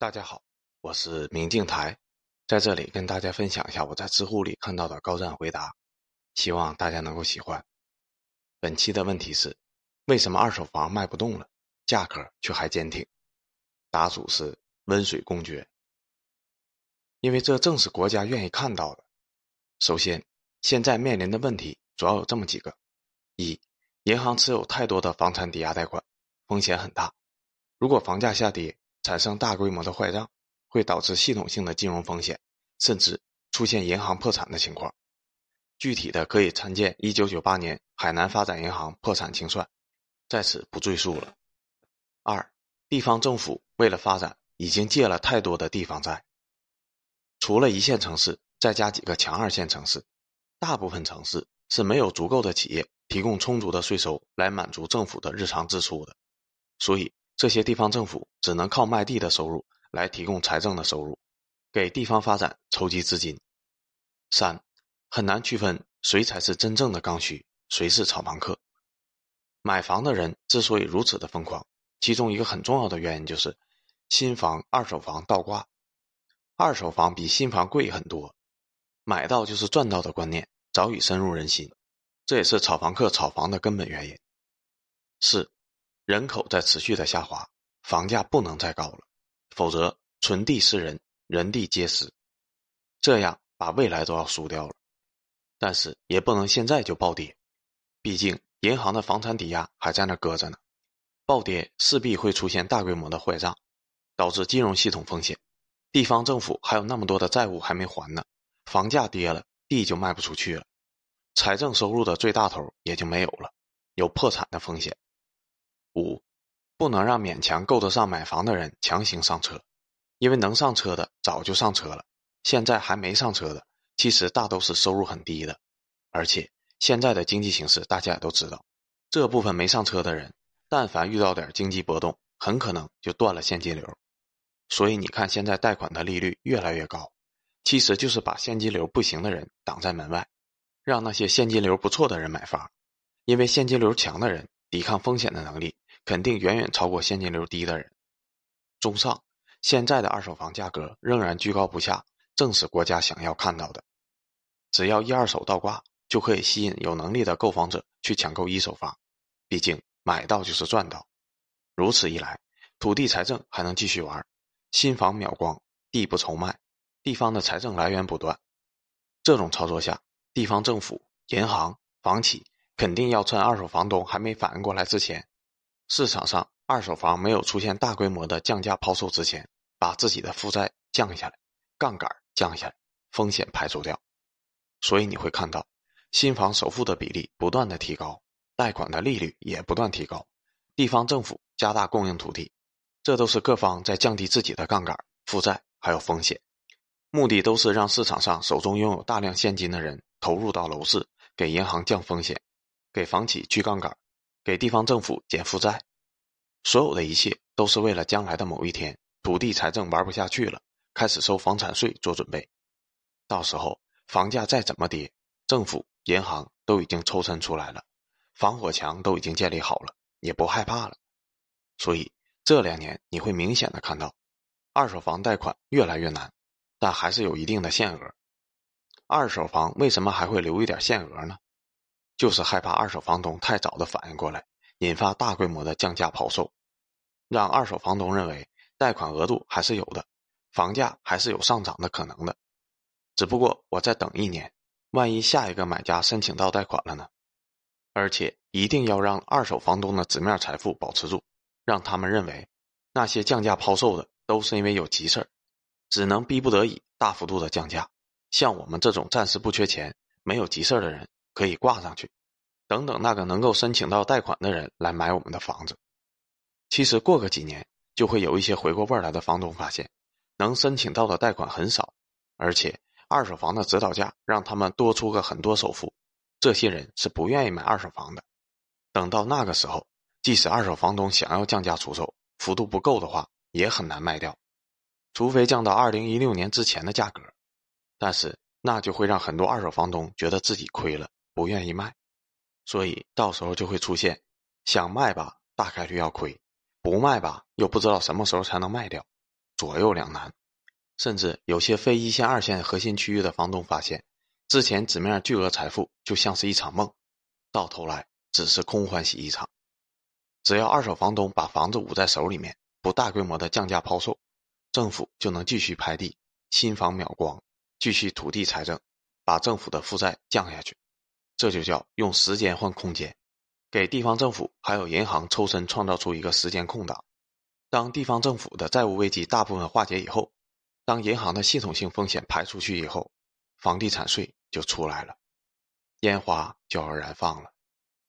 大家好，我是明镜台，在这里跟大家分享一下我在知乎里看到的高赞回答，希望大家能够喜欢。本期的问题是：为什么二手房卖不动了，价格却还坚挺？答主是温水公爵。因为这正是国家愿意看到的。首先，现在面临的问题主要有这么几个：一，银行持有太多的房产抵押贷款，风险很大。如果房价下跌，产生大规模的坏账，会导致系统性的金融风险，甚至出现银行破产的情况。具体的可以参见1998年海南发展银行破产清算，在此不赘述了。二，地方政府为了发展，已经借了太多的地方债。除了一线城市，再加几个强二线城市，大部分城市是没有足够的企业提供充足的税收来满足政府的日常支出的，所以。这些地方政府只能靠卖地的收入来提供财政的收入，给地方发展筹集资金。三，很难区分谁才是真正的刚需，谁是炒房客。买房的人之所以如此的疯狂，其中一个很重要的原因就是新房、二手房倒挂。二手房比新房贵很多，买到就是赚到的观念早已深入人心，这也是炒房客炒房的根本原因。四。人口在持续的下滑，房价不能再高了，否则存地失人，人地皆失，这样把未来都要输掉了。但是也不能现在就暴跌，毕竟银行的房产抵押还在那搁着呢，暴跌势必会出现大规模的坏账，导致金融系统风险。地方政府还有那么多的债务还没还呢，房价跌了，地就卖不出去了，财政收入的最大头也就没有了，有破产的风险。五，不能让勉强够得上买房的人强行上车，因为能上车的早就上车了，现在还没上车的，其实大都是收入很低的，而且现在的经济形势大家也都知道，这部分没上车的人，但凡遇到点经济波动，很可能就断了现金流，所以你看现在贷款的利率越来越高，其实就是把现金流不行的人挡在门外，让那些现金流不错的人买房，因为现金流强的人抵抗风险的能力。肯定远远超过现金流低的人。综上，现在的二手房价格仍然居高不下，正是国家想要看到的。只要一二手倒挂，就可以吸引有能力的购房者去抢购一手房。毕竟买到就是赚到。如此一来，土地财政还能继续玩，新房秒光，地不愁卖，地方的财政来源不断。这种操作下，地方政府、银行、房企肯定要趁二手房东还没反应过来之前。市场上二手房没有出现大规模的降价抛售之前，把自己的负债降下来，杠杆降下来，风险排除掉，所以你会看到新房首付的比例不断的提高，贷款的利率也不断提高，地方政府加大供应土地，这都是各方在降低自己的杠杆、负债还有风险，目的都是让市场上手中拥有大量现金的人投入到楼市，给银行降风险，给房企去杠杆。给地方政府减负债，所有的一切都是为了将来的某一天，土地财政玩不下去了，开始收房产税做准备。到时候房价再怎么跌，政府、银行都已经抽身出来了，防火墙都已经建立好了，也不害怕了。所以这两年你会明显的看到，二手房贷款越来越难，但还是有一定的限额。二手房为什么还会留一点限额呢？就是害怕二手房东太早的反应过来，引发大规模的降价抛售，让二手房东认为贷款额度还是有的，房价还是有上涨的可能的。只不过我再等一年，万一下一个买家申请到贷款了呢？而且一定要让二手房东的纸面财富保持住，让他们认为那些降价抛售的都是因为有急事儿，只能逼不得已大幅度的降价。像我们这种暂时不缺钱、没有急事儿的人。可以挂上去，等等那个能够申请到贷款的人来买我们的房子。其实过个几年，就会有一些回过味来的房东发现，能申请到的贷款很少，而且二手房的指导价让他们多出个很多首付。这些人是不愿意买二手房的。等到那个时候，即使二手房东想要降价出售，幅度不够的话，也很难卖掉，除非降到二零一六年之前的价格。但是那就会让很多二手房东觉得自己亏了。不愿意卖，所以到时候就会出现，想卖吧，大概率要亏；不卖吧，又不知道什么时候才能卖掉。左右两难。甚至有些非一线、二线核心区域的房东发现，之前纸面巨额财富就像是一场梦，到头来只是空欢喜一场。只要二手房东把房子捂在手里面，不大规模的降价抛售，政府就能继续拍地，新房秒光，继续土地财政，把政府的负债降下去。这就叫用时间换空间，给地方政府还有银行抽身创造出一个时间空档。当地方政府的债务危机大部分化解以后。当银行的系统性风险排出去以后，房地产税就出来了，烟花就要燃放了。